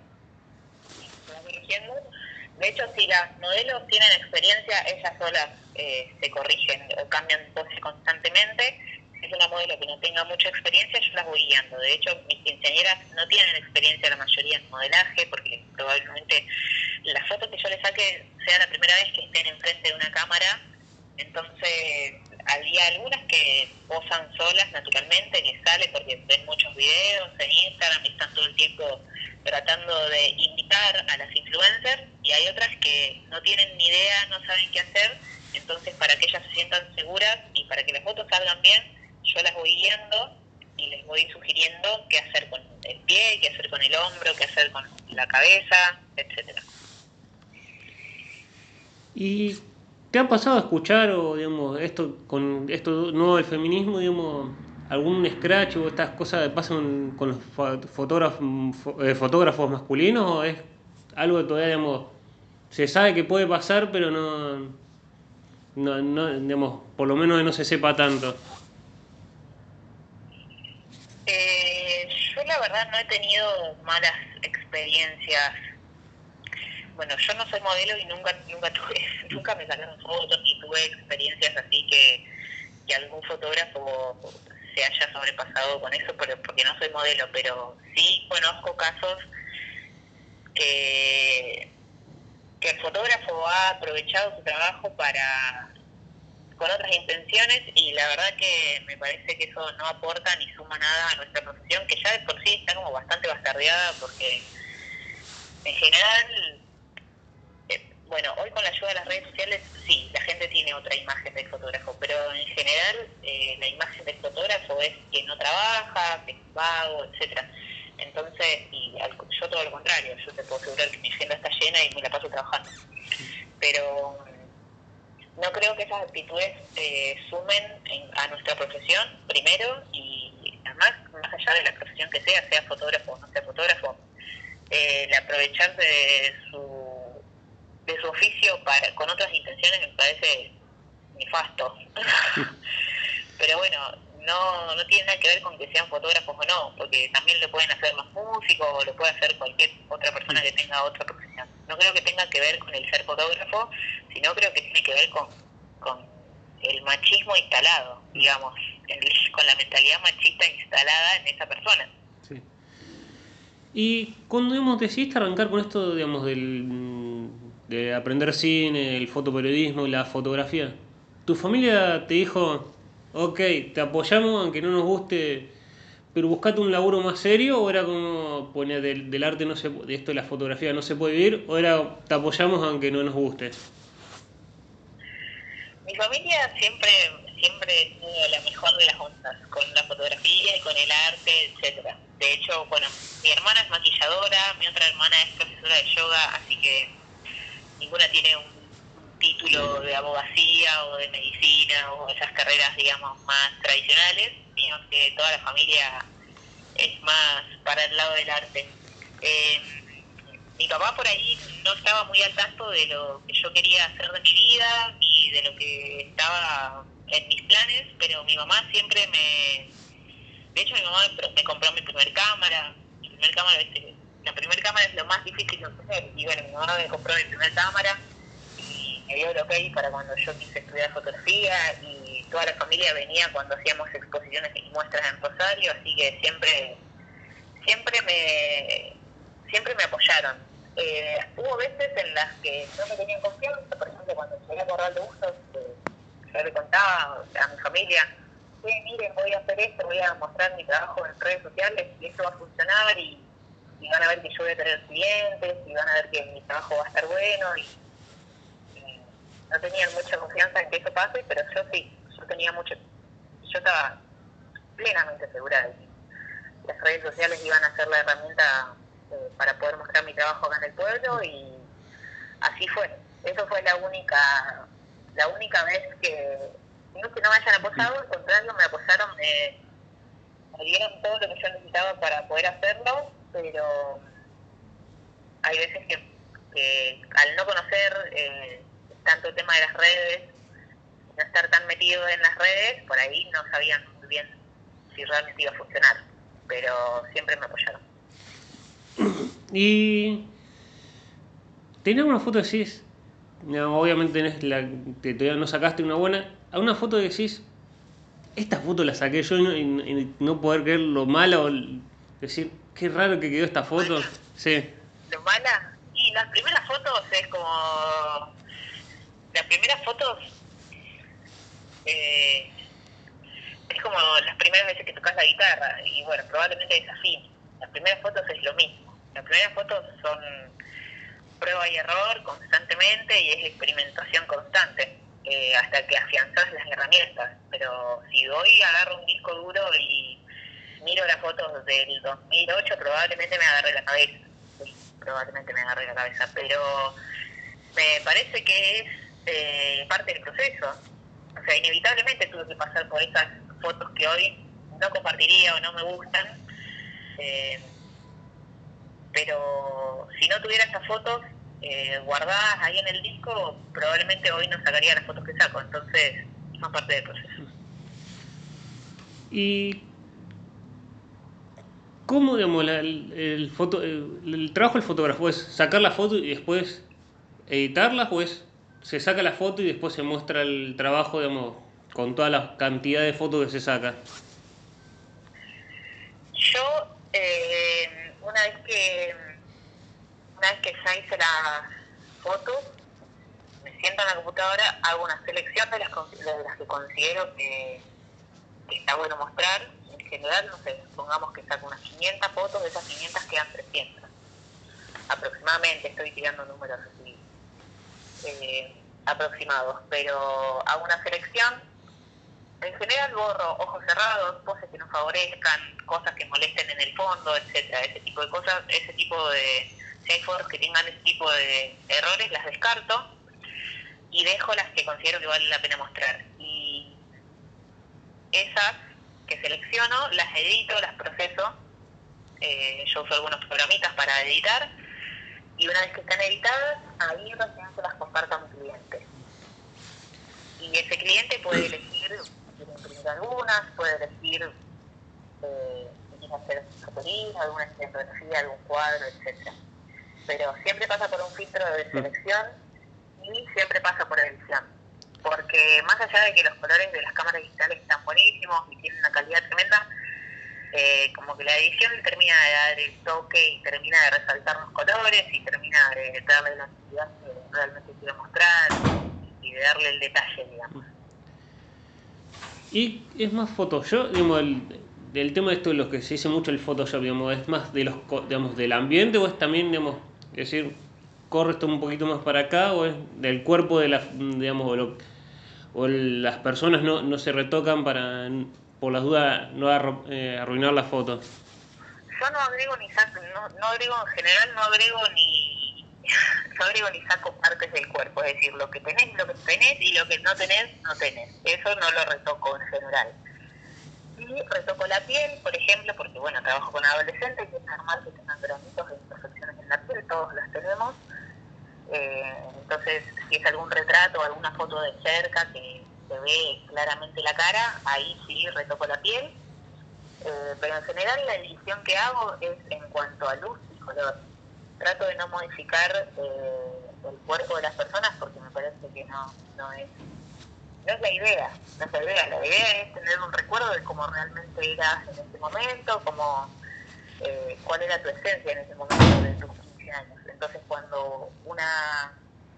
De hecho, si las modelos tienen experiencia, ellas solas eh, se corrigen o cambian pose constantemente. Si es una modelo que no tenga mucha experiencia, yo las voy guiando. De hecho, mis quinceañeras no tienen experiencia la mayoría en modelaje, porque probablemente las fotos que yo les saque sea la primera vez que estén enfrente de una cámara. Entonces, había algunas que posan solas naturalmente, que sale porque ven muchos videos en Instagram y están todo el tiempo tratando de invitar a las influencers y hay otras que no tienen ni idea, no saben qué hacer, entonces para que ellas se sientan seguras y para que las fotos salgan bien, yo las voy guiando y les voy sugiriendo qué hacer con el pie, qué hacer con el hombro, qué hacer con la cabeza, etcétera. ¿Y te ha pasado a escuchar o digamos esto con esto nuevo del feminismo, digamos, algún scratch o estas cosas pasan con los fotógrafos, eh, fotógrafos masculinos o es algo que todavía digamos, se sabe que puede pasar pero no, no, no digamos, por lo menos no se sepa tanto? Eh, yo la verdad no he tenido malas experiencias bueno, yo no soy modelo y nunca nunca tuve, *laughs* nunca me sacaron fotos ni tuve experiencias así que, que algún fotógrafo haya sobrepasado con eso, pero porque no soy modelo, pero sí conozco casos que, que el fotógrafo ha aprovechado su trabajo para con otras intenciones y la verdad que me parece que eso no aporta ni suma nada a nuestra profesión, que ya de por sí está como bastante bastardeada porque en general, bueno, hoy con la ayuda de las redes sociales sí, la gente tiene otra imagen del fotógrafo, pero en general eh, la imagen del fotógrafo es que no trabaja, que es vago, etcétera. Entonces, y yo todo lo contrario, yo te puedo asegurar que mi agenda está llena y me la paso trabajando. Pero no creo que esas actitudes eh, sumen a nuestra profesión, primero, y además, más allá de la profesión que sea, sea fotógrafo o no sea fotógrafo, eh, el aprovechar de su, de su oficio para con otras intenciones me parece nefasto. *laughs* Pero bueno, no, no tiene nada que ver con que sean fotógrafos o no, porque también lo pueden hacer los músicos o lo puede hacer cualquier otra persona que tenga otra profesión. No creo que tenga que ver con el ser fotógrafo, sino creo que tiene que ver con, con el machismo instalado, digamos, con la mentalidad machista instalada en esa persona. Sí. Y cuando digamos, decidiste arrancar con esto, digamos, del, de aprender cine, el fotoperiodismo y la fotografía, ¿tu familia te dijo, ok, te apoyamos aunque no nos guste, pero buscate un laburo más serio o era como poner del, arte no se de esto de la fotografía no se puede vivir o era te apoyamos aunque no nos guste? Mi familia siempre siempre tuvo la mejor de las ondas con la fotografía y con el arte, etcétera. De hecho, bueno, mi hermana es maquilladora, mi otra hermana es profesora de yoga, así que ninguna tiene un título de abogacía o de medicina o esas carreras, digamos, más tradicionales, sino que toda la familia es más para el lado del arte. Eh, mi papá por ahí no estaba muy al tanto de lo que yo quería hacer de mi vida y de lo que estaba en mis planes, pero mi mamá siempre me... De hecho, mi mamá me compró mi primer cámara. Mi primer cámara, la primera cámara es lo más difícil de hacer. Y bueno, mi mamá me compró mi primera cámara me dio el ok para cuando yo quise estudiar fotografía y toda la familia venía cuando hacíamos exposiciones y muestras en Rosario, así que siempre siempre me siempre me apoyaron. Eh, hubo veces en las que no me tenían confianza, por ejemplo, cuando llegué a Corral de Bustos, eh, yo le contaba a mi familia, miren, voy a hacer esto, voy a mostrar mi trabajo en redes sociales y esto va a funcionar y, y van a ver que yo voy a tener clientes y van a ver que mi trabajo va a estar bueno y no tenían mucha confianza en que eso pase, pero yo sí, yo tenía mucho, yo estaba plenamente segura de que las redes sociales iban a ser la herramienta eh, para poder mostrar mi trabajo acá en el pueblo y así fue. Eso fue la única la única vez que, no es que no me hayan apoyado, al contrario, me apoyaron, me, dieron todo lo que yo necesitaba para poder hacerlo, pero hay veces que, que al no conocer eh, tanto el tema de las redes, no estar tan metido en las redes, por ahí no sabían muy bien si realmente iba a funcionar, pero siempre me apoyaron. Y ¿tenés una foto decís? No, obviamente tenés la que todavía no sacaste una buena. ¿A una foto decís? Esta foto la saqué yo y no, poder creer lo mala o decir, qué raro que quedó esta foto. Sí. ¿Lo mala? Y las primeras fotos es como las primeras fotos eh, es como las primeras veces que tocas la guitarra y bueno, probablemente es así. Las primeras fotos es lo mismo. Las primeras fotos son prueba y error constantemente y es experimentación constante eh, hasta que afianzas las herramientas. Pero si hoy agarro un disco duro y miro las fotos del 2008, probablemente me agarre la cabeza. Sí, probablemente me agarre la cabeza. Pero me parece que es eh, parte del proceso. O sea, inevitablemente tuve que pasar por esas fotos que hoy no compartiría o no me gustan. Eh, pero si no tuviera esas fotos eh, guardadas ahí en el disco, probablemente hoy no sacaría las fotos que saco. Entonces, son parte del proceso. Y ¿Cómo, digamos, el, el, foto, el, trabajo del fotógrafo es sacar la foto y después editarla o es se saca la foto y después se muestra el trabajo, digamos, con toda la cantidad de fotos que se saca? Yo, eh, una vez que una vez que ya hice la foto, me siento en la computadora, hago una selección de las que considero que, está bueno mostrar. En general, no sé, supongamos que saco unas 500 fotos, de esas 500 quedan 300. Aproximadamente, estoy tirando números así eh, aproximados, pero hago una selección. En general borro ojos cerrados, poses que no favorezcan, cosas que molesten en el fondo, etcétera, ese tipo de cosas, ese tipo de si hay fotos que tengan ese tipo de errores, las descarto y dejo las que considero que vale la pena mostrar. Y esas que selecciono, las edito, las proceso. Eh, yo uso algunos programitas para editar y una vez que están editadas, ahí recién se las comparto a mi cliente. Y ese cliente puede elegir, quiere imprimir algunas, puede elegir eh, si quiere hacer fotografía, alguna escenografía, algún cuadro, etcétera. Pero siempre pasa por un filtro de mm. selección y siempre pasa por edición. Porque más allá de que los colores de las cámaras digitales están buenísimos y tienen una calidad tremenda, eh, como que la edición termina de dar el toque y termina de resaltar los colores y termina de darle la actividad que realmente quiero mostrar y de darle el detalle, digamos. Y es más Photoshop, digamos, el, del tema de esto de lo que se dice mucho el Photoshop, digamos, es más de los, digamos, del ambiente o es también, digamos, decir, corre esto un poquito más para acá o es del cuerpo de la, digamos, o, o las personas no, no se retocan para por las dudas no eh, arruinar la foto? Yo no agrego ni saco, no, no agrego en general, no agrego ni *laughs* no agrego ni saco partes del cuerpo, es decir, lo que tenés, lo que tenés y lo que no tenés, no tenés. Eso no lo retoco en general. Y retoco la piel, por ejemplo, porque bueno, trabajo con adolescentes y es normal que tengan granitos de imperfecciones en la piel, todos las tenemos. Eh, entonces, si es algún retrato alguna foto de cerca que se ve claramente la cara, ahí sí retoco la piel. Eh, pero en general la edición que hago es en cuanto a luz y color. Trato de no modificar eh, el cuerpo de las personas porque me parece que no, no es la idea, no es la idea, la idea es tener un recuerdo de cómo realmente eras en ese momento, cómo, cuál era tu esencia en ese momento de tus 15 años. Entonces cuando una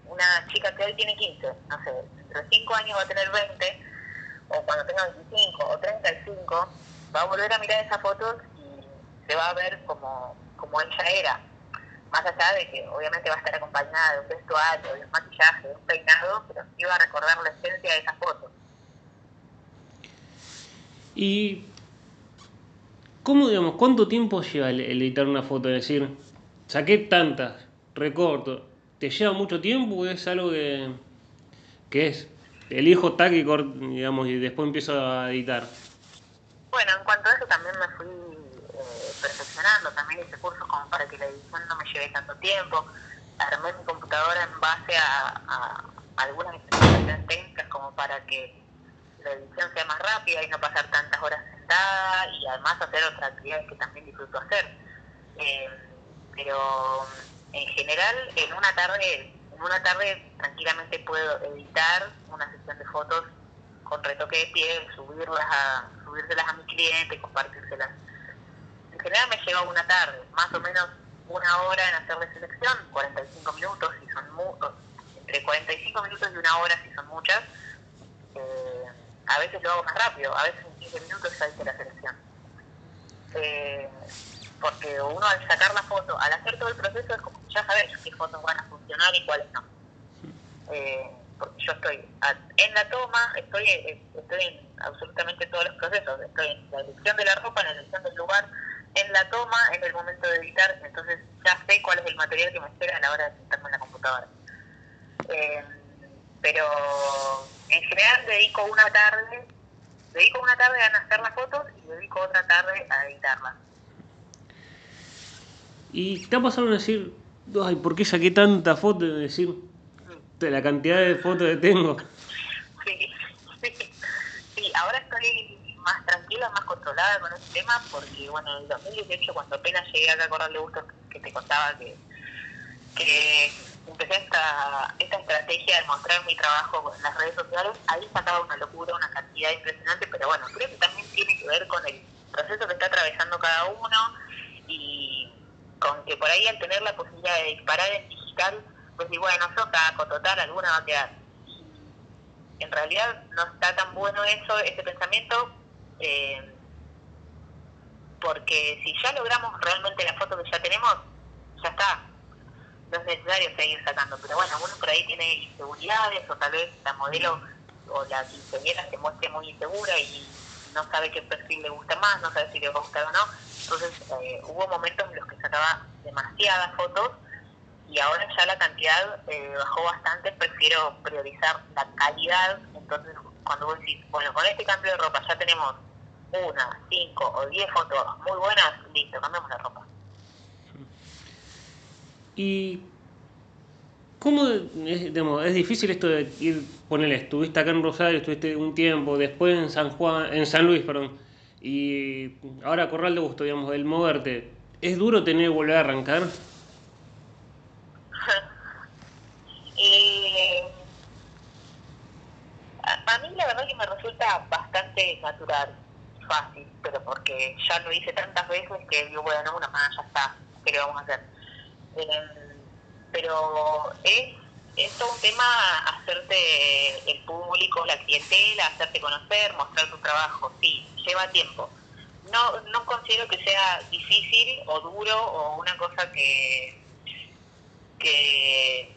una chica que hoy tiene 15, no sé, dentro de 5 años va a tener 20, o cuando tenga 25 o 35, va a volver a mirar esas fotos y se va a ver como, como ella era. Más allá de que obviamente va a estar acompañada de un vestuario, de un maquillaje, de un peinado, pero sí va a recordar la esencia de esas fotos. Y ¿Cómo, digamos, cuánto tiempo lleva el, editar una foto? Es decir, saqué tantas, recorto, ¿Te lleva mucho tiempo o es algo que, que es elijo tag y, digamos, y después empiezo a editar? Bueno, en cuanto a eso también me fui eh, perfeccionando, también hice cursos como para que la edición no me lleve tanto tiempo. Armé mi computadora en base a, algunas especificaciones técnicas como para que la edición sea más rápida y no pasar tantas horas sentada y además hacer otras actividades que también disfruto hacer. Eh, pero en general, en una tarde, en una tarde tranquilamente puedo editar una sesión de fotos con retoque de piel, subirlas a, subírselas a mi cliente, compartírselas. En general me lleva una tarde, más o menos una hora en hacer la selección, 45 minutos si son muchos, entre 45 minutos y una hora si son muchas. Eh, a veces lo hago más rápido, a veces en 15 minutos ya hice la selección. Eh, porque uno al sacar la foto, al hacer todo el proceso, es como ya sabes qué fotos van a funcionar y cuáles no. Eh, porque yo estoy en la toma, estoy, eh, estoy en absolutamente todos los procesos, estoy en la elección de la ropa, en la elección del lugar, en la toma, en el momento de editar, entonces ya sé cuál es el material que me espera a la hora de sentarme en la computadora. Eh, pero en general dedico una tarde, dedico una tarde a hacer las fotos y dedico otra tarde a editarlas. ¿Y te ha pasado a decir, ay, ¿por qué saqué tanta foto? De decir, de la cantidad de fotos que tengo. *laughs* Sí, sí, sí. ahora estoy más tranquila, más controlada con ese tema, porque bueno, en el 2018 cuando apenas llegué acá a Corral de Gusto, que te contaba que, que empecé esta, esta estrategia de mostrar mi trabajo en las redes sociales, ahí sacaba una locura, una cantidad impresionante, pero bueno, creo que también tiene que ver con el proceso que está atravesando cada uno y con que por ahí al tener la posibilidad de disparar en digital, pues y bueno, yo caco, total, alguna va a quedar. en realidad no está tan bueno eso, ese pensamiento, eh, porque si ya logramos realmente la foto que ya tenemos, ya está, no es necesario seguir sacando. Pero bueno, uno por ahí tiene inseguridades o tal vez la modelo o la quinceañera se muestre muy insegura y no sabe qué perfil le gusta más, no sabe si le gusta o no. Entonces eh, hubo momentos en los que sacaba demasiadas fotos y ahora ya la cantidad eh, bajó bastante, prefiero priorizar la calidad. Entonces cuando vos decís, bueno, con este cambio de ropa ya tenemos una, cinco o diez fotos muy buenas, listo, cambiamos la ropa. ¿Y cómo es, es difícil esto de ir, ponerle, estuviste acá en Rosario, estuviste un tiempo, después en San Juan, en San Luis, perdón, y ahora Corral de Gusto, digamos, el moverte, ¿es duro tener que volver a arrancar? *laughs* eh, a, mí la verdad que me resulta bastante natural, fácil, pero porque ya lo hice tantas veces que digo, bueno, una más, ya está, ¿qué le vamos a hacer? Eh, pero es, es todo un tema hacerte el público, la clientela, hacerte conocer, mostrar tu trabajo, sí, lleva tiempo. No, no considero que sea difícil o duro o una cosa que, que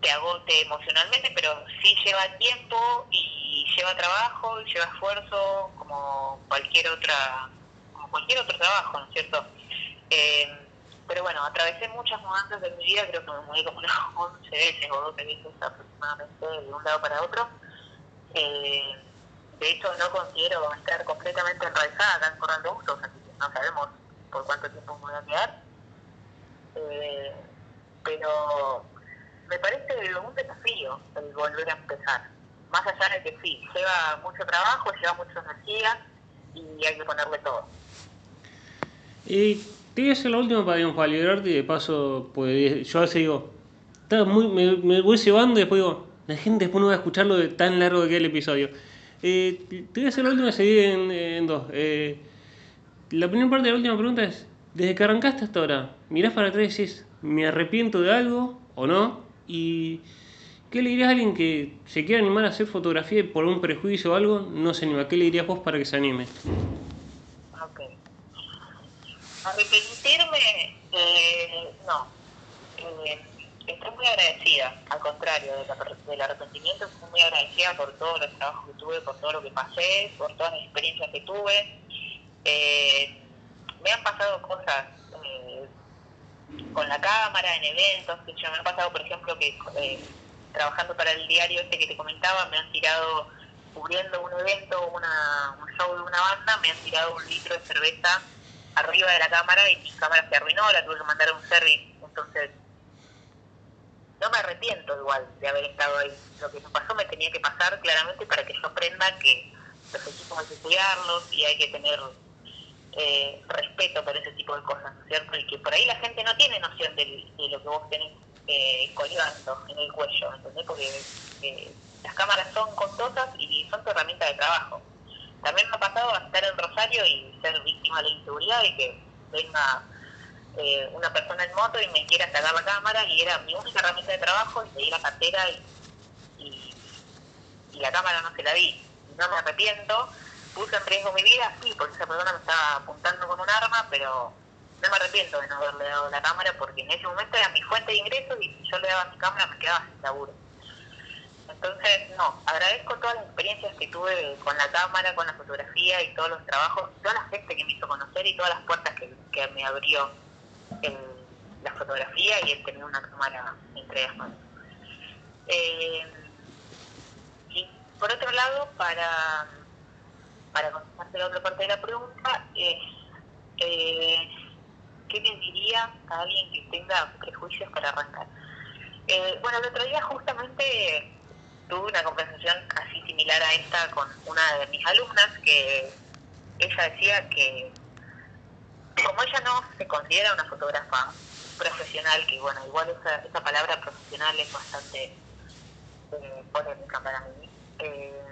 te agote emocionalmente, pero sí lleva tiempo y lleva trabajo y lleva esfuerzo como cualquier otra como cualquier otro trabajo, ¿no es cierto? Eh, pero bueno, atravesé muchas mudanzas de mi vida, creo que me mudé como unas *laughs* 11 veces o 12 veces aproximadamente de un lado para otro. Eh, de hecho, no considero estar completamente enraizada acá en Corral así que no sabemos por cuánto tiempo me voy a quedar. Eh, pero me parece un desafío el volver a empezar. Más allá de que sí, lleva mucho trabajo, lleva mucha energía y hay que ponerle todo. Y te voy a hacer la última para, liberarte y de paso, pues yo a veces digo, muy, me, voy llevando y después digo, la gente después no va a escucharlo de tan largo que es el episodio. Eh, te voy a hacer la última y en, en dos. Eh, la primera parte de la última pregunta es, desde que arrancaste hasta ahora, mirás para atrás y decís, ¿me arrepiento de algo o no? Y... ¿Qué le dirías a alguien que se quiera animar a hacer fotografía y por un prejuicio o algo no se anima? ¿Qué le dirías vos para que se anime? Arrepentirme, eh, no. Eh, estoy muy agradecida, al contrario del, arrepentimiento, estoy muy agradecida por todos los trabajos que tuve, por todo lo que pasé, por todas las experiencias que tuve. Eh, me han pasado cosas eh, con la cámara, en eventos, que me han pasado, por ejemplo, que trabajando para el diario este que te comentaba, me han tirado, cubriendo un evento, una, un show de una banda, me han tirado un litro de cerveza arriba de la cámara y mi cámara se arruinó, la tuve que mandar a un service, entonces no me arrepiento igual de haber estado ahí. Lo que me pasó me tenía que pasar claramente para que yo aprenda que los equipos hay que cuidarlos y hay que tener eh, respeto por ese tipo de cosas, ¿no es cierto? Y que por ahí la gente no tiene noción de, lo que vos tenés eh, colgando en el cuello, ¿entendés? Porque eh, las cámaras son costosas y son tu herramienta de trabajo. También me ha pasado estar en Rosario y ser víctima de la inseguridad y que venga eh, una persona en moto y me quiera sacar la cámara y era mi única herramienta de trabajo y le di la cartera y, y, la cámara no se la di. No me arrepiento, puse en riesgo mi vida, sí, porque esa persona me estaba apuntando con un arma, pero no me arrepiento de no haberle dado la cámara porque en ese momento era mi fuente de ingresos y si yo le daba mi cámara me quedaba sin laburo. Entonces, no, agradezco todas las experiencias que tuve con la cámara, con la fotografía y todos los trabajos, toda la gente que me hizo conocer y todas las puertas que, me abrió en la fotografía y el tener una cámara entre las manos. Eh, y por otro lado, para, para contestarte la otra parte de la pregunta, es eh, ¿qué le diría a alguien que tenga prejuicios para arrancar? Eh, bueno, el otro día justamente tuve una conversación así similar a esta con una de mis alumnas que ella decía que como ella no se considera una fotógrafa profesional, que bueno, igual esa, esa palabra profesional es bastante eh, polémica para mí, eh,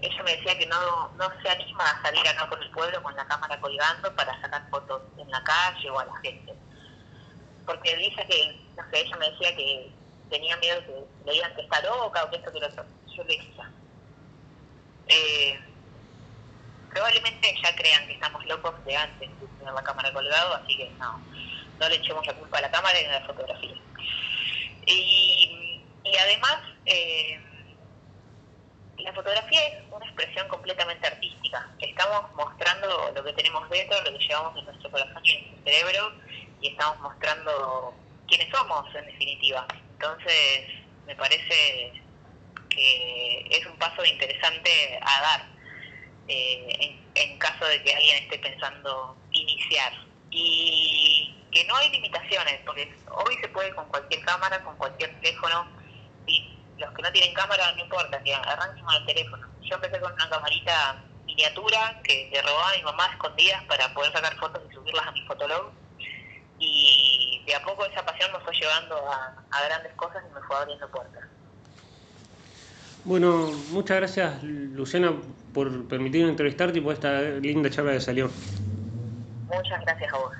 ella me decía que no, no se anima a salir acá por el pueblo con la cámara colgando para sacar fotos en la calle o a la gente. Porque dice que, no sé, ella me decía que tenía miedo que le digan que está loca o que esto que lo otro. Yo le decía, eh, probablemente ya crean que estamos locos de antes de tener la cámara colgado, así que no, no le echemos la culpa a la cámara ni a la fotografía. Y, y además, eh, la fotografía es una expresión completamente artística. Estamos mostrando lo que tenemos dentro, lo que llevamos en nuestro corazón y en nuestro cerebro, y estamos mostrando quiénes somos, en definitiva. Entonces, me parece que es un paso interesante a dar eh, en, en caso de que alguien esté pensando iniciar. Y que no hay limitaciones, porque hoy se puede con cualquier cámara, con cualquier teléfono, y los que no tienen cámara no importa, que arranquen con el teléfono. Yo empecé con una camarita miniatura que le robaba a mi mamá escondidas para poder sacar fotos y subirlas a mi fotolog. Y de a poco esa pasión me fue llevando a, a grandes cosas y me fue abriendo puertas. Bueno, muchas gracias Luciana por permitirme entrevistarte y por esta linda charla que salió. Muchas gracias a vos.